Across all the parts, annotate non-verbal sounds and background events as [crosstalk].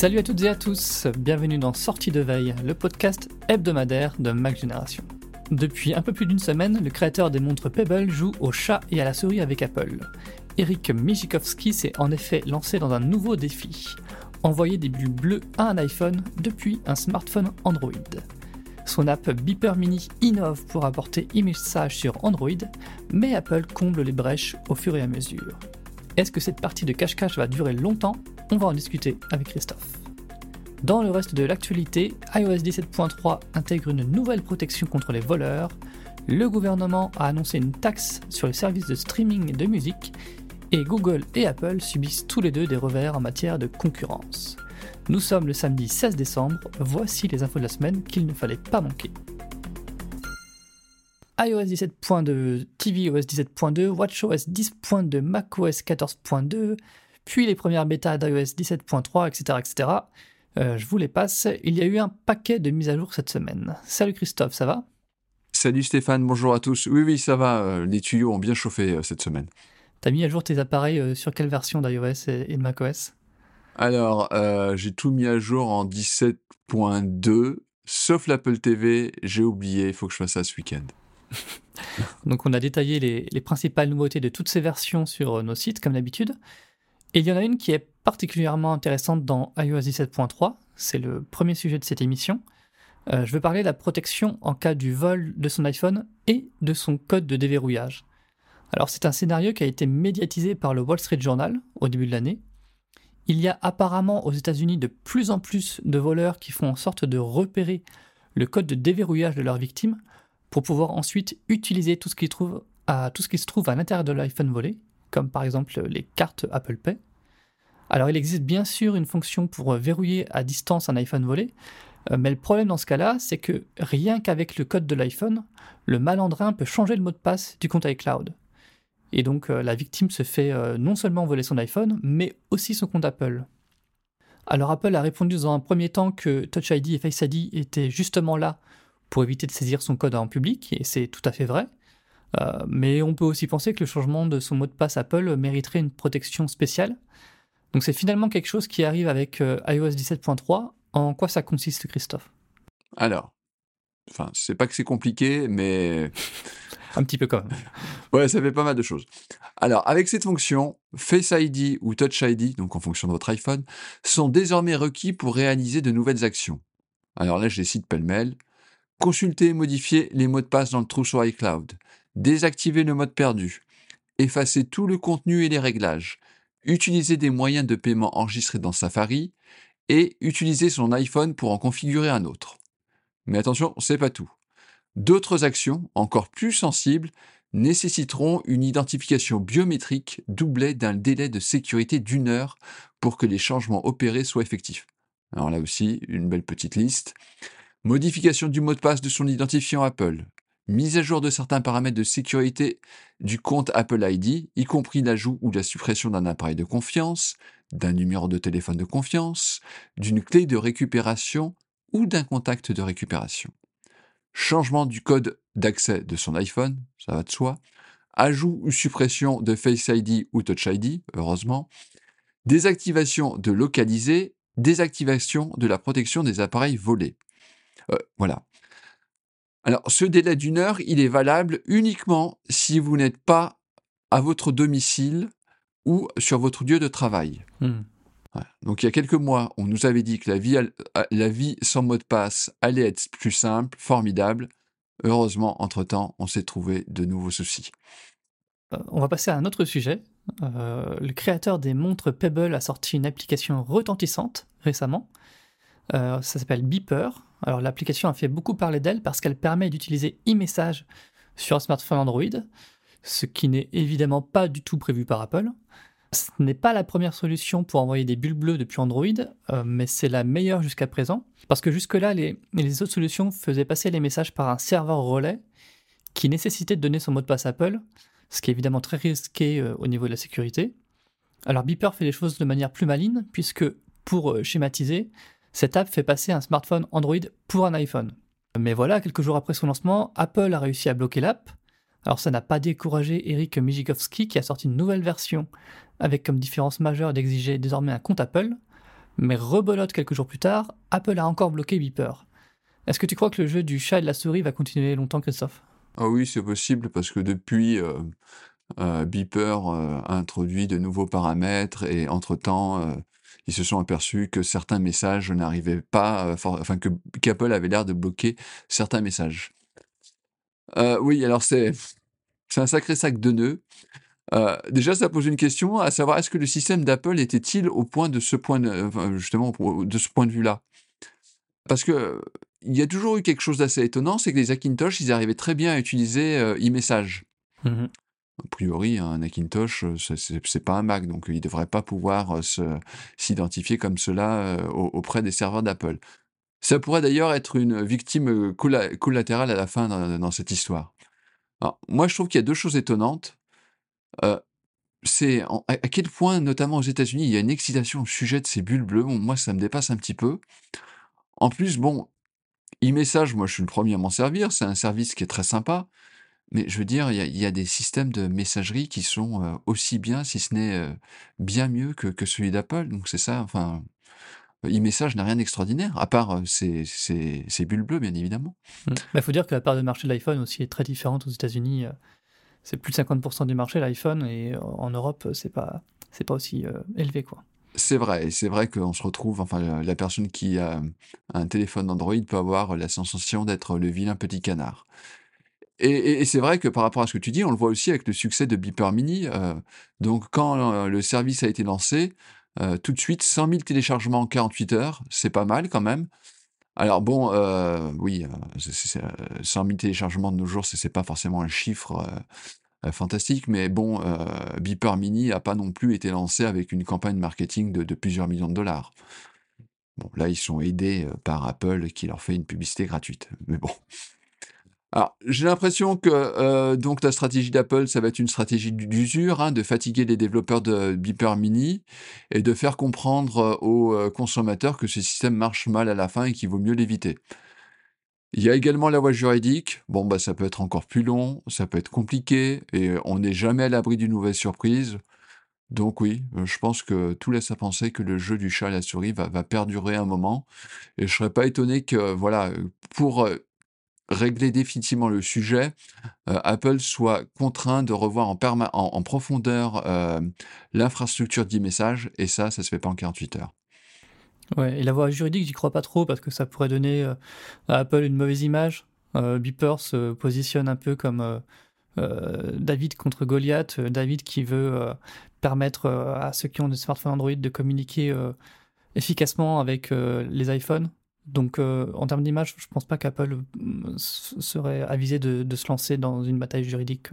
Salut à toutes et à tous, bienvenue dans Sortie de veille, le podcast hebdomadaire de Mac Génération. Depuis un peu plus d'une semaine, le créateur des montres Pebble joue au chat et à la souris avec Apple. Eric Mijikowski s'est en effet lancé dans un nouveau défi envoyer des bulles bleues à un iPhone depuis un smartphone Android. Son app Beeper Mini innove pour apporter image sur Android, mais Apple comble les brèches au fur et à mesure. Est-ce que cette partie de cache-cache va durer longtemps? On va en discuter avec Christophe. Dans le reste de l'actualité, iOS 17.3 intègre une nouvelle protection contre les voleurs, le gouvernement a annoncé une taxe sur les services de streaming de musique, et Google et Apple subissent tous les deux des revers en matière de concurrence. Nous sommes le samedi 16 décembre, voici les infos de la semaine qu'il ne fallait pas manquer iOS 17.2, tvOS 17.2, watchOS 10.2, macOS 14.2, puis les premières bêtas d'iOS 17.3, etc. etc. je vous les passe. Il y a eu un paquet de mises à jour cette semaine. Salut Christophe, ça va? Salut Stéphane, bonjour à tous. Oui, oui, ça va. Euh, les tuyaux ont bien chauffé euh, cette semaine. T'as mis à jour tes appareils euh, sur quelle version d'iOS et, de macOS? Alors, j'ai tout mis à jour en 17.2, sauf l'Apple TV. J'ai oublié, il faut que je fasse ça ce week-end. [laughs] Donc on a détaillé les, principales nouveautés de toutes ces versions sur nos sites, comme d'habitude. Il y en a une qui est particulièrement intéressante dans iOS 17.3, c'est le premier sujet de cette émission. Euh, je veux parler de la protection en cas du vol de son iPhone et de son code de déverrouillage. Alors c'est un scénario qui a été médiatisé par le Wall Street Journal au début de l'année. Il y a apparemment aux États-Unis de plus en plus de voleurs qui font en sorte de repérer le code de déverrouillage de leurs victimes pour pouvoir ensuite utiliser tout ce qui se trouve à l'intérieur de l'iPhone volé, comme par exemple les cartes Apple Pay. Alors il existe bien sûr une fonction pour verrouiller à distance un iPhone volé, euh, mais le problème dans ce cas-là, c'est que rien qu'avec le code de l'iPhone, le malandrin peut changer le mot de passe du compte iCloud. Et donc euh, la victime se fait euh, non seulement voler son iPhone, mais aussi son compte Apple. Alors Apple a répondu dans un premier temps que Touch ID et Face ID étaient justement là pour éviter de saisir son code en public, et c'est tout à fait vrai. Euh, mais on peut aussi penser que le changement de son mot de passe Apple mériterait une protection spéciale. Donc c'est finalement quelque chose qui arrive avec euh, iOS 17.3. En quoi ça consiste, Christophe? Alors, enfin, c'est pas que c'est compliqué, mais [laughs] un petit peu quand même. [laughs] ouais, ça fait pas mal de choses. Alors, avec cette fonction, Face ID ou Touch ID, donc en fonction de votre iPhone, sont désormais requis pour réaliser de nouvelles actions. Alors là, je les cite pêle-mêle. Consulter et modifier les mots de passe dans le trousseau iCloud. Désactiver le mode perdu. Effacer tout le contenu et les réglages. Utiliser des moyens de paiement enregistrés dans Safari. Et utiliser son iPhone pour en configurer un autre. Mais attention, c'est pas tout. D'autres actions, encore plus sensibles, nécessiteront une identification biométrique doublée d'un délai de sécurité d'une heure pour que les changements opérés soient effectifs. Alors là aussi, une belle petite liste modification du mot de passe de son identifiant Apple, mise à jour de certains paramètres de sécurité du compte Apple ID, y compris l'ajout ou la suppression d'un appareil de confiance, d'un numéro de téléphone de confiance, d'une clé de récupération ou d'un contact de récupération. Changement du code d'accès de son iPhone, ça va de soi. Ajout ou suppression de Face ID ou Touch ID, heureusement. Désactivation de localiser, désactivation de la protection des appareils volés. Euh, voilà. Alors, ce délai d'une heure, il est valable uniquement si vous n'êtes pas à votre domicile ou sur votre lieu de travail. Hmm. Voilà. Donc il y a quelques mois, on nous avait dit que la vie, al- euh, la vie sans mot de passe allait être plus simple, formidable. Heureusement, entre-temps, on s'est trouvé de nouveaux soucis. Euh, On va passer à un autre sujet. Euh, le créateur des montres Pebble a sorti une application retentissante récemment. Euh, ça s'appelle Beeper. Alors l'application a fait beaucoup parler d'elle parce qu'elle permet d'utiliser e-message sur un smartphone Android, ce qui n'est évidemment pas du tout prévu par Apple. Ce n'est pas la première solution pour envoyer des bulles bleues depuis Android, euh, mais c'est la meilleure jusqu'à présent, parce que jusque-là, les, autres solutions faisaient passer les messages par un serveur relais qui nécessitait de donner son mot de passe Apple, ce qui est évidemment très risqué euh, au niveau de la sécurité. Alors Beeper fait les choses de manière plus maligne, puisque pour euh, schématiser, cette app fait passer un smartphone Android pour un iPhone. Mais voilà, quelques jours après son lancement, Apple a réussi à bloquer l'app. Alors ça n'a pas découragé Eric Mijikowski qui a sorti une nouvelle version avec comme différence majeure d'exiger désormais un compte Apple. Mais rebelote quelques jours plus tard, Apple a encore bloqué Beeper. Est-ce que tu crois que le jeu du chat et de la souris va continuer longtemps, Christophe? Ah oui, c'est possible parce que depuis, euh, euh, Beeper euh, a introduit de nouveaux paramètres et entre-temps, ils se sont aperçus que certains messages n'arrivaient pas, euh, enfin que qu'Apple avait l'air de bloquer certains messages. Euh, oui, alors c'est un sacré sac de nœuds. Euh, déjà, ça pose une question, à savoir est-ce que le système d'Apple était-il au point de ce point, de- justement, de ce point de vue-là? Parce que il y a toujours eu quelque chose d'assez étonnant, c'est que les Hackintosh, ils arrivaient très bien à utiliser e-message. A priori, un Hackintosh, euh, c'est- pas un Mac, donc il ne devrait pas pouvoir euh, s'identifier comme cela euh, au- auprès des serveurs d'Apple. Ça pourrait d'ailleurs être une victime euh, colla- collatérale à la fin dans, cette histoire. Moi, je trouve qu'il y a deux choses étonnantes. Euh, c'est à, quel point, notamment aux États-Unis, il y a une excitation au sujet de ces bulles bleues. Moi, ça me dépasse un petit peu. En plus, bon, e-message, moi, je suis le premier à m'en servir. C'est un service qui est très sympa. Mais je veux dire, il y a, il y a des systèmes de messagerie qui sont euh, aussi bien, si ce n'est euh, bien mieux que, que celui d'Apple. Donc c'est ça, enfin, e-message n'a rien d'extraordinaire, à part euh, ces, ces, ces bulles bleues, bien évidemment. Il Bah, faut dire que la part de marché de l'iPhone aussi est très différente aux États-Unis. euh, C'est plus de 50% du marché l'iPhone et euh, en Europe c'est pas c'est pas aussi euh, élevé quoi. C'est vrai, c'est vrai qu'on se retrouve, enfin, la personne qui a un téléphone Android peut avoir la sensation d'être le vilain petit canard. Et, c'est vrai que par rapport à ce que tu dis, on le voit aussi avec le succès de Beeper Mini. euh, donc, quand euh, le service a été lancé, euh, tout de suite, 100 000 téléchargements en 48 heures, c'est pas mal quand même. Alors bon, oui, euh, c'est- c'est- euh, 100 000 téléchargements de nos jours, c'est pas forcément un chiffre fantastique, mais bon, Beeper Mini n'a pas non plus été lancé avec une campagne marketing de, de plusieurs millions de dollars. Bon, là, ils sont aidés par Apple qui leur fait une publicité gratuite. Mais bon. Alors, j'ai l'impression que euh, donc la stratégie d'Apple, ça va être une stratégie d'usure, hein, de fatiguer les développeurs de Beeper Mini et de faire comprendre euh, aux euh, consommateurs que ce système marche mal à la fin et qu'il vaut mieux l'éviter. Il y a également la voie juridique. Bon, bah, ça peut être encore plus long, ça peut être compliqué et on n'est jamais à l'abri d'une mauvaise surprise. Donc oui, euh, je pense que tout laisse à penser que le jeu du chat à la souris va, va perdurer un moment. Et je serais pas étonné que, voilà, pour régler définitivement le sujet, euh, Apple soit contraint de revoir en, profondeur euh, l'infrastructure d'e-message. Et ça, ça se fait pas en 48 heures. Ouais, et la voie juridique, j'y crois pas trop parce que ça pourrait donner euh, à Apple une mauvaise image. Beeper se positionne un peu comme David contre Goliath, David qui veut permettre à ceux qui ont des smartphones Android de communiquer efficacement avec les iPhones. Donc euh, en termes d'image, je pense pas qu'Apple euh, serait avisé de, de se lancer dans une bataille juridique.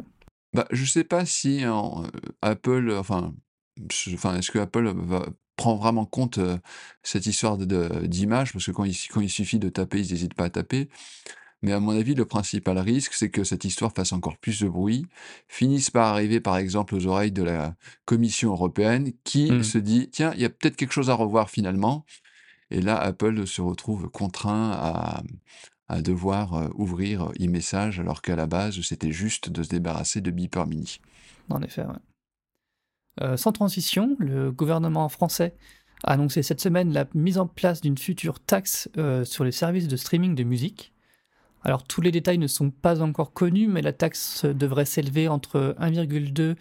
Bah, je sais pas si en, euh, Apple, enfin, je- enfin, est-ce que Apple va, prend vraiment compte euh, cette histoire d'image, parce que quand il, quand il suffit de taper, ils n'hésitent pas à taper. Mais à mon avis, le principal risque, c'est que cette histoire fasse encore plus de bruit, finisse par arriver, par exemple, aux oreilles de la Commission européenne, qui Mm. se dit, tiens, il y a peut-être quelque chose à revoir finalement. Et là, Apple se retrouve contraint à, devoir euh, ouvrir e-message, alors qu'à la base, c'était juste de se débarrasser de Beeper Mini. En effet. Euh, sans transition, le gouvernement français a annoncé cette semaine la mise en place d'une future taxe euh, sur les services de streaming de musique. Alors tous les détails ne sont pas encore connus, mais la taxe devrait s'élever entre 1,2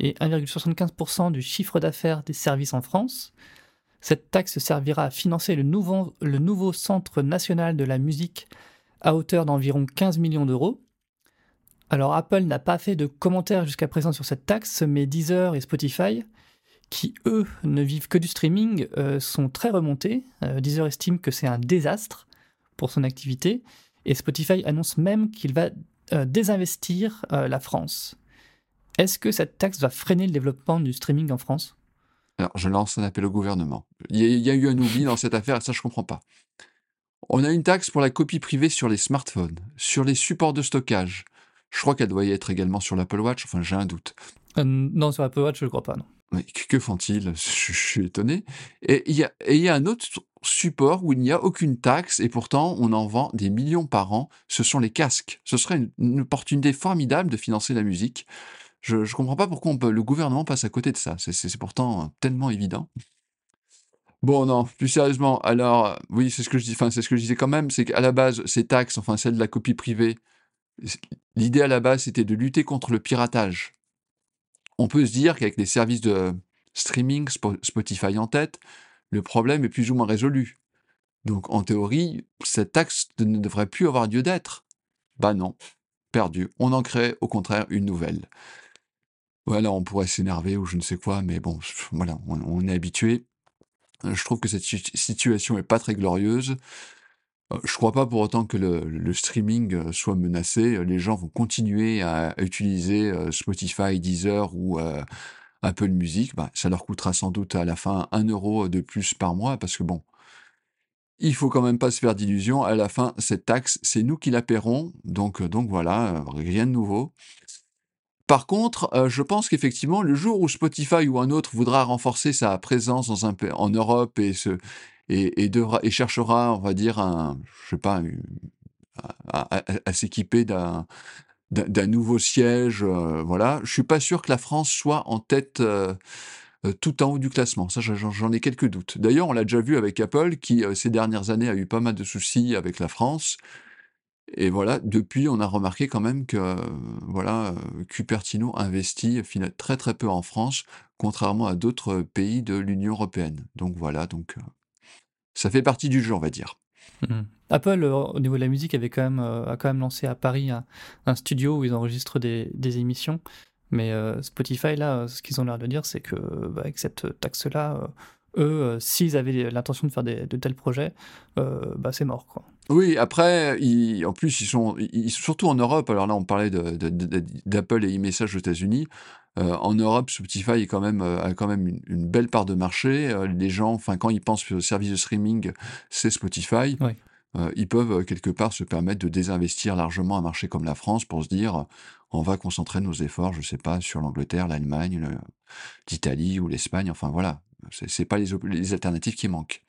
et 1,75% du chiffre d'affaires des services en France. Cette taxe servira à financer le nouveau, Centre national de la musique à hauteur d'environ 15 millions d'euros. Alors Apple n'a pas fait de commentaires jusqu'à présent sur cette taxe, mais Deezer et Spotify, qui eux ne vivent que du streaming, euh, sont très remontés. Euh, Deezer estime que c'est un désastre pour son activité, et Spotify annonce même qu'il va euh, désinvestir la France. Est-ce que cette taxe va freiner le développement du streaming en France? Alors, je lance un appel au gouvernement. Il y, a, il y a eu un oubli dans cette affaire, et ça, je comprends pas. On a une taxe pour la copie privée sur les smartphones, sur les supports de stockage. Je crois qu'elle doit y être également sur l'Apple Watch, enfin j'ai un doute. Euh, Non, sur Apple Watch, je ne crois pas, non. Mais que que font-ils? Je, je suis étonné. Et il y, a, et il y a un autre support où il n'y a aucune taxe et pourtant on en vend des millions par an. Ce sont les casques. Ce serait une, une opportunité formidable de financer la musique. Je ne comprends pas pourquoi le gouvernement passe à côté de ça. C'est- pourtant euh, tellement évident. Bon, non, plus sérieusement, alors, euh, oui, c'est ce que je dis, enfin, ce que je disais quand même, c'est qu'à la base, ces taxes, enfin, celle de la copie privée, l'idée à la base, c'était de lutter contre le piratage. On peut se dire qu'avec les services de streaming, Spo- Spotify en tête, le problème est plus ou moins résolu. Donc, en théorie, cette taxe ne devrait plus avoir lieu d'être. Bah non, perdu. On en crée, au contraire, une nouvelle. Voilà, on pourrait s'énerver ou je ne sais quoi, mais bon, voilà, on, est habitué. Euh, Je trouve que cette situ- situation est pas très glorieuse. Euh, Je crois pas pour autant que le, streaming euh, soit menacé. Les gens vont continuer à utiliser Spotify, Deezer ou euh, Apple Music. Bah, ça leur coûtera sans doute à la fin un euro de plus par mois parce que bon, il faut quand même pas se faire d'illusions. À la fin, cette taxe, c'est nous qui la paierons. Donc, donc voilà, rien de nouveau. Par contre, euh, je pense qu'effectivement, le jour où Spotify ou un autre voudra renforcer sa présence dans un, en Europe et, et, devra, et cherchera, on va dire, je sais pas, à, s'équiper d'un d'un nouveau siège, euh, voilà, je suis pas sûr que la France soit en tête euh, tout en haut du classement. Ça, j'en ai quelques doutes. D'ailleurs, on l'a déjà vu avec Apple, qui ces dernières années a eu pas mal de soucis avec la France. Et voilà, depuis, on a remarqué quand même que euh, voilà, euh, Cupertino investit fina- très très peu en France, contrairement à d'autres pays de l'Union européenne. Donc voilà, donc euh, ça fait partie du jeu, on va dire. Mhm. Apple, euh, au niveau de la musique, avait quand même, euh, a quand même lancé à Paris un, studio où ils enregistrent des, des émissions. Mais euh, Spotify, là, euh, ce qu'ils ont l'air de dire, c'est que bah, avec cette taxe-là, euh, eux, euh, s'ils avaient l'intention de faire de tels projets, euh, bah, c'est mort, quoi. Oui, après, ils- en plus, ils sont, ils- surtout en Europe. Alors là, on parlait d'Apple et e-message aux États-Unis. Euh, en Europe, Spotify est quand même, euh, a quand même une, une belle part de marché. Euh, les gens, enfin, quand ils pensent au service de streaming, c'est Spotify. Oui. Ils peuvent quelque part se permettre de désinvestir largement un marché comme la France pour se dire, on va concentrer nos efforts, je sais pas, sur l'Angleterre, l'Allemagne, le- l'Italie ou l'Espagne. Enfin voilà, c'est pas les alternatives qui manquent.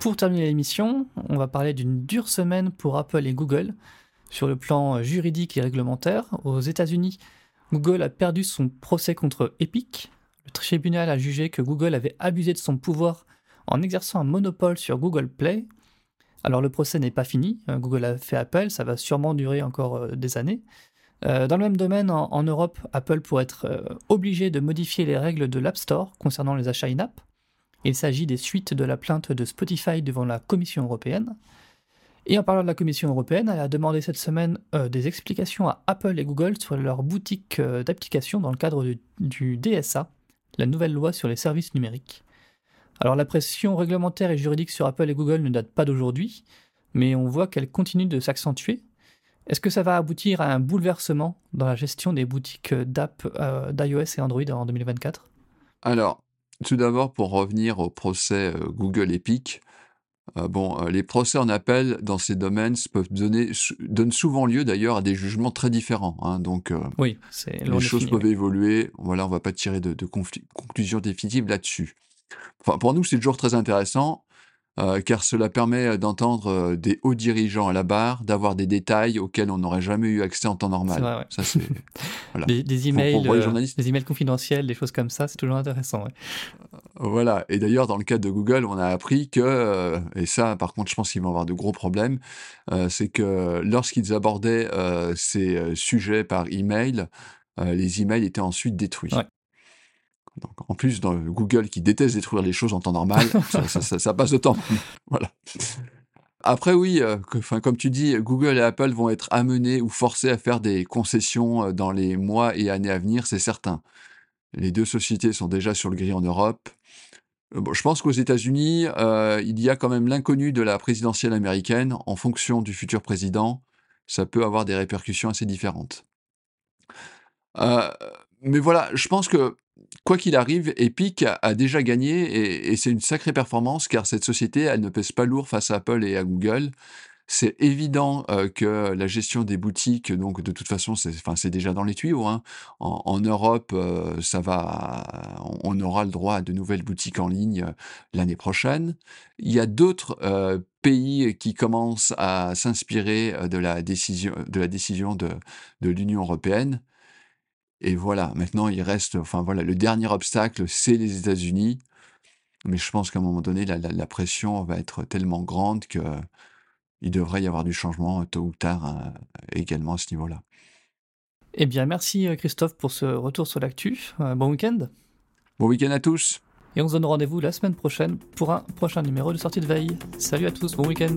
Pour terminer l'émission, on va parler d'une dure semaine pour Apple et Google sur le plan euh, juridique et réglementaire. Aux États-Unis, Google a perdu son procès contre Epic. Le tribunal a jugé que Google avait abusé de son pouvoir en exerçant un monopole sur Google Play. Alors le procès n'est pas fini, euh, Google a fait appel, ça va sûrement durer encore euh, des années. Dans le même domaine, en, Europe, Apple pourrait être obligé de modifier les règles de l'App Store concernant les achats in-app. Il s'agit des suites de la plainte de Spotify devant la Commission européenne. Et en parlant de la Commission européenne, elle a demandé cette semaine euh, des explications à Apple et Google sur leur boutique euh, d'applications dans le cadre du, DSA, la nouvelle loi sur les services numériques. Alors la pression réglementaire et juridique sur Apple et Google ne date pas d'aujourd'hui, mais on voit qu'elle continue de s'accentuer. Est-ce que ça va aboutir à un bouleversement dans la gestion des boutiques d'app euh, d'iOS et Android en 2024 Alors, tout d'abord, pour revenir au procès euh, Google Epic, euh, bon, euh, les procès en appel dans ces domaines peuvent donner, donnent souvent lieu d'ailleurs à des jugements très différents. hein, donc, Oui, les choses peuvent évoluer. Voilà, on va pas tirer de, de conclusions définitives là-dessus. Enfin, pour nous, c'est toujours très intéressant, euh, car cela permet d'entendre euh, des hauts dirigeants à la barre, d'avoir des détails auxquels on n'aurait jamais eu accès en temps normal. C'est vrai, ouais. Ça, c'est [laughs] voilà. Des, emails, pour les euh, journalistes. des emails confidentiels, des choses comme ça, c'est toujours intéressant. ouais. Voilà. Et d'ailleurs, dans le cas de Google, on a appris que, et ça, par contre, je pense qu'ils vont avoir de gros problèmes, euh, c'est que lorsqu'ils abordaient euh, ces sujets par email, les emails étaient ensuite détruits. Ouais. Donc, en plus, dans Google qui déteste détruire les choses en temps normal, [laughs] ça, ça- ça- ça passe de temps. voilà. Après, oui, euh, que- comme tu dis, Google et Apple vont être amenés ou forcés à faire des concessions euh, dans les mois et années à venir, c'est certain. Les deux sociétés sont déjà sur le gris en Europe. Euh, Bon, je pense qu'aux États-Unis, euh, il y a quand même l'inconnu de la présidentielle américaine. En fonction du futur président, ça peut avoir des répercussions assez différentes. Euh, mais voilà, je pense que quoi qu'il arrive, Epic a, déjà gagné et, c'est une sacrée performance car cette société, elle ne pèse pas lourd face à Apple et à Google. C'est évident euh, que la gestion des boutiques, donc de toute façon, c'est déjà dans les tuyaux. hein. En, Europe, euh, ça va, on aura le droit à de nouvelles boutiques en ligne euh, l'année prochaine. Il y a d'autres pays qui commencent à s'inspirer de la décision de l'Union européenne. Et voilà, maintenant il reste, enfin voilà, le dernier obstacle, c'est les États-Unis. Mais je pense qu'à un moment donné, la, la- la pression va être tellement grande que il devrait y avoir du changement tôt ou tard euh, également à ce niveau-là. Eh bien, merci euh, Christophe pour ce retour sur l'actu. Euh, bon week-end. Bon week-end à tous. Et on se donne rendez-vous la semaine prochaine pour un prochain numéro de sortie de veille. Salut à tous, bon week-end.